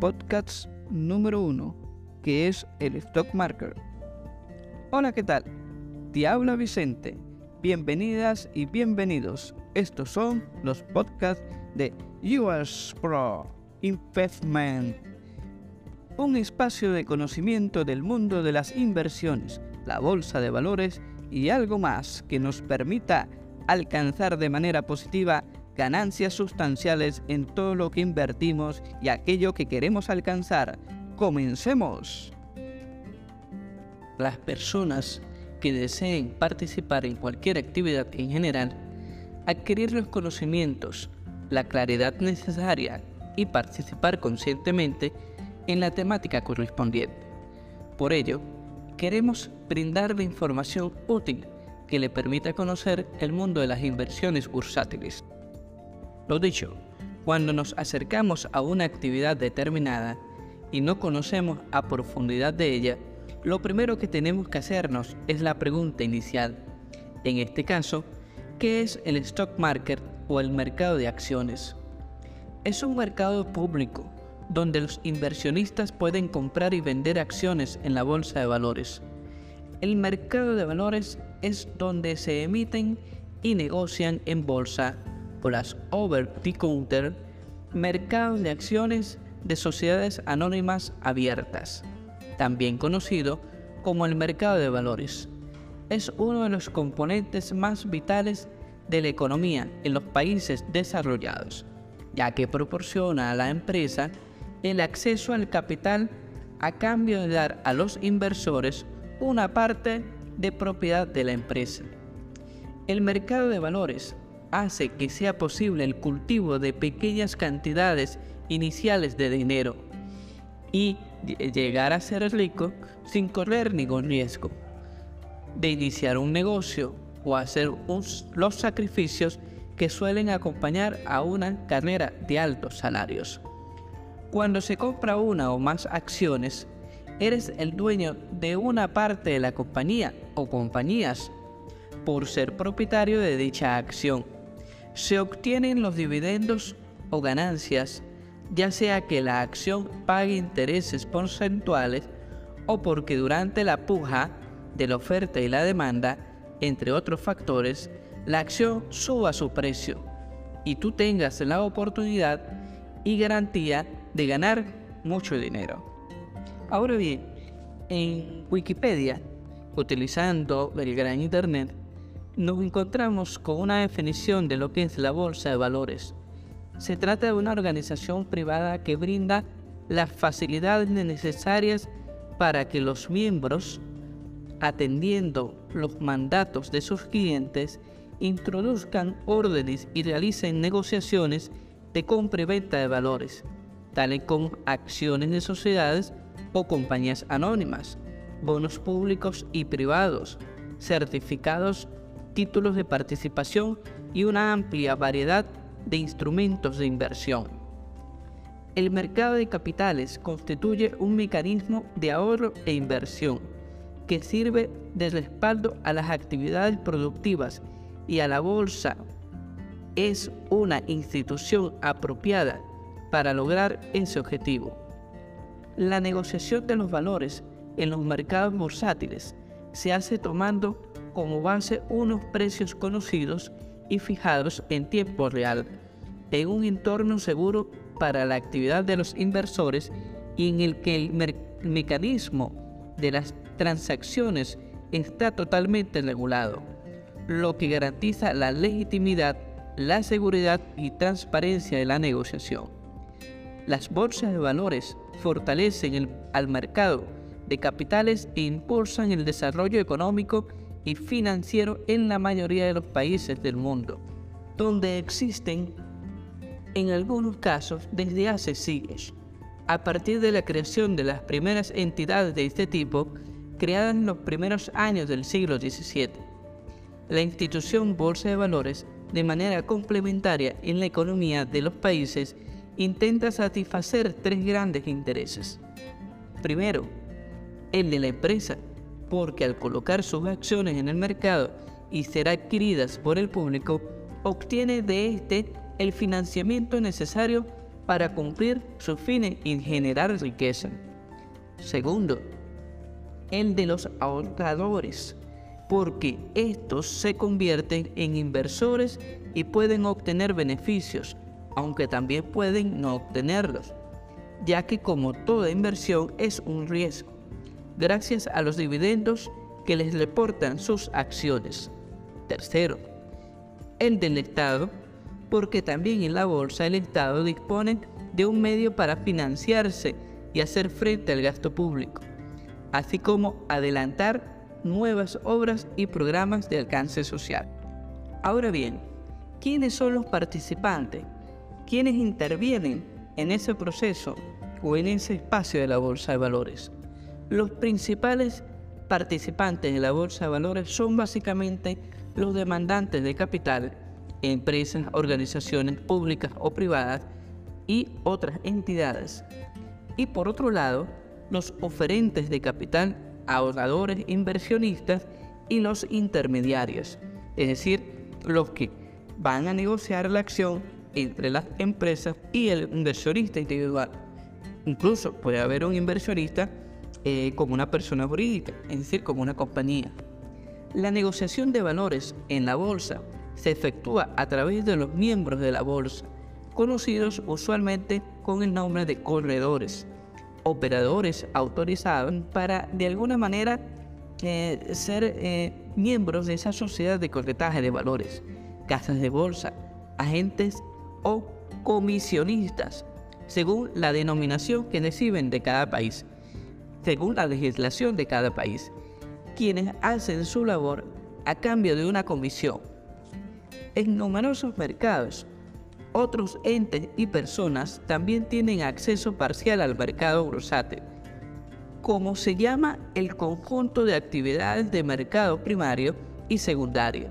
podcast número uno, que es el Stock Market. Hola, ¿qué tal? Te habla Vicente. Bienvenidas y bienvenidos. Estos son los podcasts de US Pro Investment. Un espacio de conocimiento del mundo de las inversiones, la bolsa de valores y algo más que nos permita alcanzar de manera positiva ganancias sustanciales en todo lo que invertimos y aquello que queremos alcanzar. Comencemos. Las personas que deseen participar en cualquier actividad en general, adquirir los conocimientos, la claridad necesaria y participar conscientemente en la temática correspondiente. Por ello, queremos brindarle información útil que le permita conocer el mundo de las inversiones bursátiles. Lo dicho, cuando nos acercamos a una actividad determinada y no conocemos a profundidad de ella, lo primero que tenemos que hacernos es la pregunta inicial. En este caso, ¿qué es el stock market o el mercado de acciones? Es un mercado público donde los inversionistas pueden comprar y vender acciones en la bolsa de valores. El mercado de valores es donde se emiten y negocian en bolsa o las over the counter mercados de acciones de sociedades anónimas abiertas, también conocido como el mercado de valores. Es uno de los componentes más vitales de la economía en los países desarrollados, ya que proporciona a la empresa el acceso al capital a cambio de dar a los inversores una parte de propiedad de la empresa. El mercado de valores hace que sea posible el cultivo de pequeñas cantidades iniciales de dinero y llegar a ser rico sin correr ningún riesgo de iniciar un negocio o hacer los sacrificios que suelen acompañar a una carrera de altos salarios. Cuando se compra una o más acciones, eres el dueño de una parte de la compañía o compañías por ser propietario de dicha acción se obtienen los dividendos o ganancias, ya sea que la acción pague intereses porcentuales o porque durante la puja de la oferta y la demanda, entre otros factores, la acción suba su precio y tú tengas la oportunidad y garantía de ganar mucho dinero. Ahora bien, en Wikipedia, utilizando el gran Internet, nos encontramos con una definición de lo que es la bolsa de valores. Se trata de una organización privada que brinda las facilidades necesarias para que los miembros, atendiendo los mandatos de sus clientes, introduzcan órdenes y realicen negociaciones de compra y venta de valores, tales como acciones de sociedades o compañías anónimas, bonos públicos y privados, certificados títulos de participación y una amplia variedad de instrumentos de inversión. El mercado de capitales constituye un mecanismo de ahorro e inversión que sirve de respaldo a las actividades productivas y a la bolsa. Es una institución apropiada para lograr ese objetivo. La negociación de los valores en los mercados bursátiles se hace tomando como base unos precios conocidos y fijados en tiempo real, en un entorno seguro para la actividad de los inversores y en el que el mecanismo de las transacciones está totalmente regulado, lo que garantiza la legitimidad, la seguridad y transparencia de la negociación. Las bolsas de valores fortalecen al mercado de capitales e impulsan el desarrollo económico y financiero en la mayoría de los países del mundo, donde existen en algunos casos desde hace siglos. A partir de la creación de las primeras entidades de este tipo, creadas en los primeros años del siglo XVII, la institución Bolsa de Valores, de manera complementaria en la economía de los países, intenta satisfacer tres grandes intereses. Primero, el de la empresa, porque al colocar sus acciones en el mercado y ser adquiridas por el público, obtiene de éste el financiamiento necesario para cumplir sus fines y generar riqueza. Segundo, el de los ahorradores, porque estos se convierten en inversores y pueden obtener beneficios, aunque también pueden no obtenerlos, ya que como toda inversión es un riesgo, gracias a los dividendos que les reportan sus acciones. Tercero, el del Estado, porque también en la bolsa el Estado dispone de un medio para financiarse y hacer frente al gasto público, así como adelantar nuevas obras y programas de alcance social. Ahora bien, ¿quiénes son los participantes? ¿Quiénes intervienen en ese proceso o en ese espacio de la Bolsa de Valores? Los principales participantes de la Bolsa de Valores son básicamente los demandantes de capital, empresas, organizaciones públicas o privadas y otras entidades. Y por otro lado, los oferentes de capital ahorradores, inversionistas y los intermediarios, es decir, los que van a negociar la acción entre las empresas y el inversionista individual. Incluso puede haber un inversionista eh, como una persona jurídica, es decir, como una compañía. La negociación de valores en la bolsa se efectúa a través de los miembros de la bolsa, conocidos usualmente con el nombre de corredores operadores autorizados para de alguna manera eh, ser eh, miembros de esa sociedad de corretaje de valores, casas de bolsa, agentes o comisionistas, según la denominación que reciben de cada país, según la legislación de cada país, quienes hacen su labor a cambio de una comisión. En numerosos mercados, otros entes y personas también tienen acceso parcial al mercado bursátil, como se llama el conjunto de actividades de mercado primario y secundario,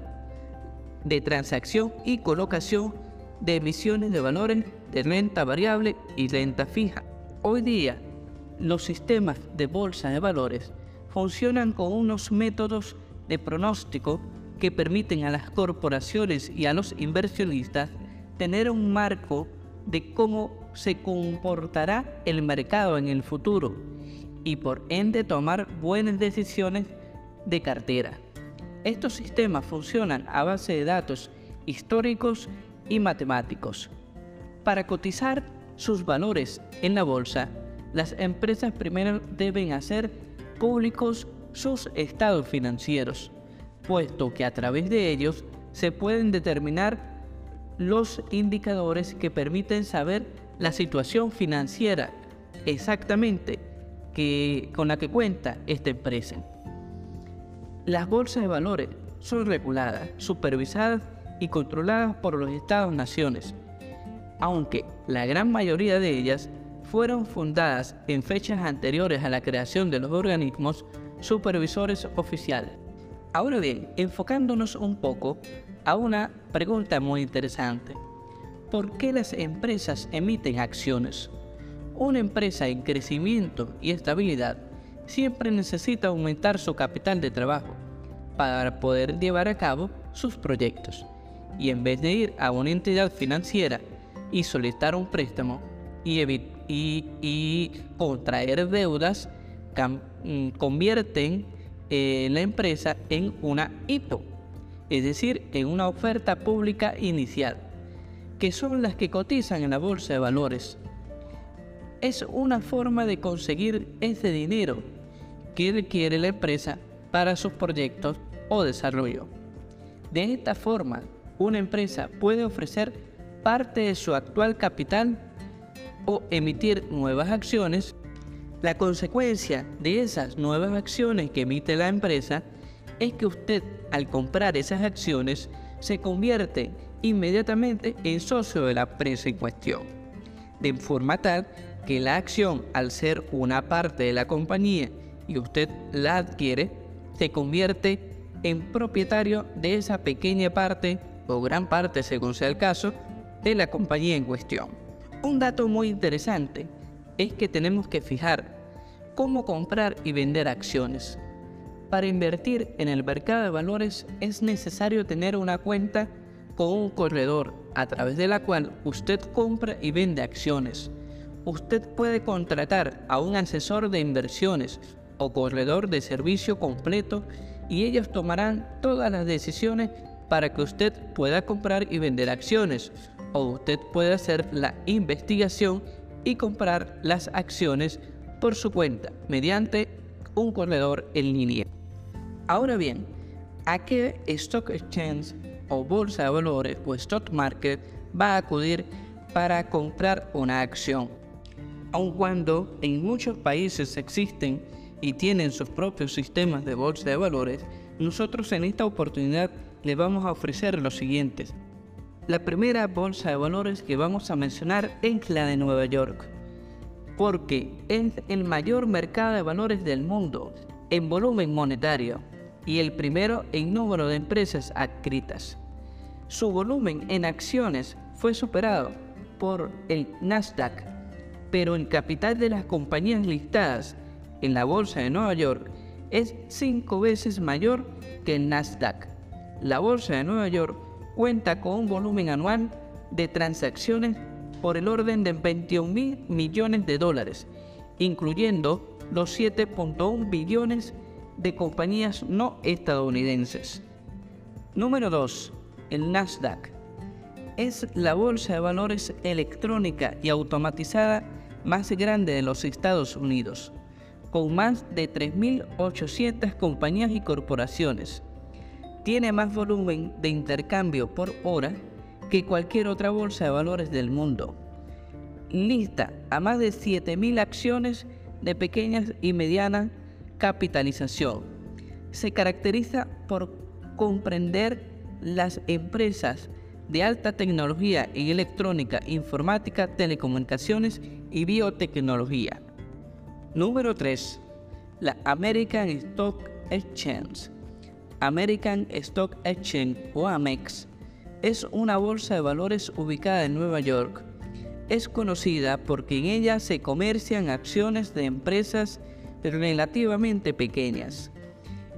de transacción y colocación de emisiones de valores de renta variable y renta fija. Hoy día, los sistemas de bolsa de valores funcionan con unos métodos de pronóstico que permiten a las corporaciones y a los inversionistas tener un marco de cómo se comportará el mercado en el futuro y por ende tomar buenas decisiones de cartera. Estos sistemas funcionan a base de datos históricos y matemáticos. Para cotizar sus valores en la bolsa, las empresas primero deben hacer públicos sus estados financieros, puesto que a través de ellos se pueden determinar los indicadores que permiten saber la situación financiera exactamente que, con la que cuenta esta empresa. Las bolsas de valores son reguladas, supervisadas y controladas por los Estados-naciones, aunque la gran mayoría de ellas fueron fundadas en fechas anteriores a la creación de los organismos supervisores oficiales. Ahora bien, enfocándonos un poco a una pregunta muy interesante. ¿Por qué las empresas emiten acciones? Una empresa en crecimiento y estabilidad siempre necesita aumentar su capital de trabajo para poder llevar a cabo sus proyectos. Y en vez de ir a una entidad financiera y solicitar un préstamo y, y, contraer deudas, mm, convierten eh, la empresa en una IPO es decir, en una oferta pública inicial, que son las que cotizan en la bolsa de valores. Es una forma de conseguir ese dinero que requiere la empresa para sus proyectos o desarrollo. De esta forma, una empresa puede ofrecer parte de su actual capital o emitir nuevas acciones. La consecuencia de esas nuevas acciones que emite la empresa es que usted al comprar esas acciones se convierte inmediatamente en socio de la empresa en cuestión, de forma tal que la acción, al ser una parte de la compañía y usted la adquiere, se convierte en propietario de esa pequeña parte o gran parte, según sea el caso, de la compañía en cuestión. Un dato muy interesante es que tenemos que fijar cómo comprar y vender acciones. Para invertir en el mercado de valores es necesario tener una cuenta con un corredor a través de la cual usted compra y vende acciones. Usted puede contratar a un asesor de inversiones o corredor de servicio completo y ellos tomarán todas las decisiones para que usted pueda comprar y vender acciones o usted puede hacer la investigación y comprar las acciones por su cuenta mediante un corredor en línea. Ahora bien, ¿a qué stock exchange o bolsa de valores o stock market va a acudir para comprar una acción? Aun cuando en muchos países existen y tienen sus propios sistemas de bolsa de valores, nosotros en esta oportunidad le vamos a ofrecer los siguientes. La primera bolsa de valores que vamos a mencionar es la de Nueva York, porque es el mayor mercado de valores del mundo en volumen monetario y el primero en número de empresas adscritas. Su volumen en acciones fue superado por el Nasdaq, pero el capital de las compañías listadas en la Bolsa de Nueva York es cinco veces mayor que el Nasdaq. La Bolsa de Nueva York cuenta con un volumen anual de transacciones por el orden de 21 mil millones de dólares, incluyendo los 7.1 billones de compañías no estadounidenses. Número 2. El Nasdaq. Es la bolsa de valores electrónica y automatizada más grande de los Estados Unidos con más de 3.800 compañías y corporaciones. Tiene más volumen de intercambio por hora que cualquier otra bolsa de valores del mundo. Lista a más de 7.000 acciones de pequeñas y mediana capitalización. Se caracteriza por comprender las empresas de alta tecnología en electrónica, informática, telecomunicaciones y biotecnología. Número 3. La American Stock Exchange. American Stock Exchange o AMEX es una bolsa de valores ubicada en Nueva York. Es conocida porque en ella se comercian acciones de empresas relativamente pequeñas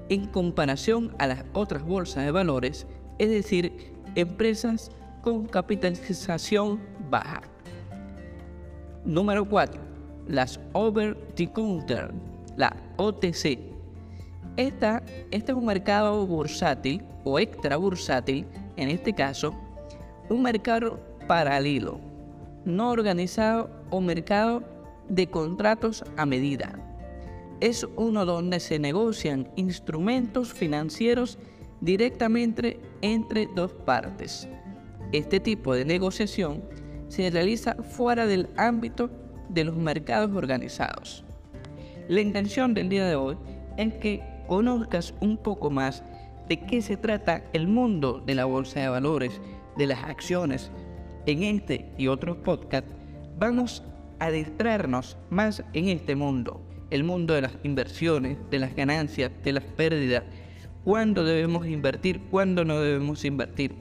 en comparación a las otras bolsas de valores, es decir, empresas con capitalización baja. Número 4 las over the counter, la OTC. Esta, este es un mercado bursátil o extra bursátil, en este caso, un mercado paralelo, no organizado o mercado de contratos a medida. Es uno donde se negocian instrumentos financieros directamente entre dos partes. Este tipo de negociación se realiza fuera del ámbito de los mercados organizados. La intención del día de hoy es que conozcas un poco más de qué se trata el mundo de la bolsa de valores, de las acciones. En este y otros podcasts vamos a adentrarnos más en este mundo, el mundo de las inversiones, de las ganancias, de las pérdidas, cuándo debemos invertir, cuándo no debemos invertir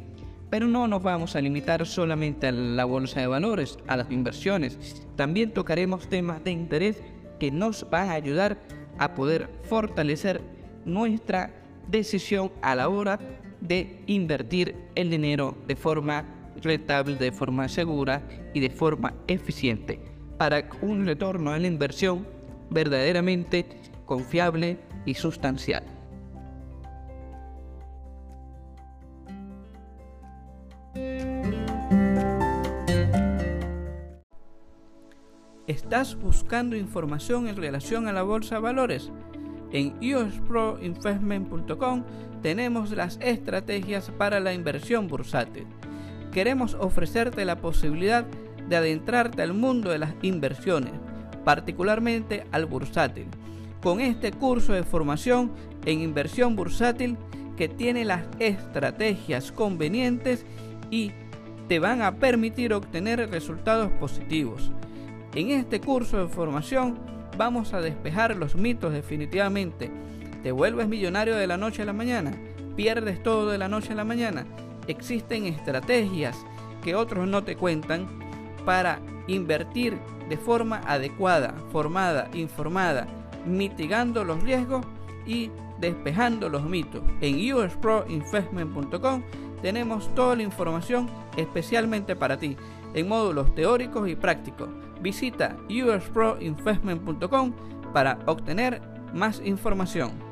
pero no nos vamos a limitar solamente a la bolsa de valores, a las inversiones. También tocaremos temas de interés que nos van a ayudar a poder fortalecer nuestra decisión a la hora de invertir el dinero de forma rentable, de forma segura y de forma eficiente para un retorno a la inversión verdaderamente confiable y sustancial. ¿Estás buscando información en relación a la bolsa de valores? En usproinvestment.com tenemos las estrategias para la inversión bursátil. Queremos ofrecerte la posibilidad de adentrarte al mundo de las inversiones, particularmente al bursátil, con este curso de formación en inversión bursátil que tiene las estrategias convenientes y te van a permitir obtener resultados positivos. En este curso de formación vamos a despejar los mitos definitivamente. ¿Te vuelves millonario de la noche a la mañana? ¿Pierdes todo de la noche a la mañana? Existen estrategias que otros no te cuentan para invertir de forma adecuada, formada, informada, mitigando los riesgos y despejando los mitos. En usproinvestment.com tenemos toda la información especialmente para ti en módulos teóricos y prácticos. Visita usproinvestment.com para obtener más información.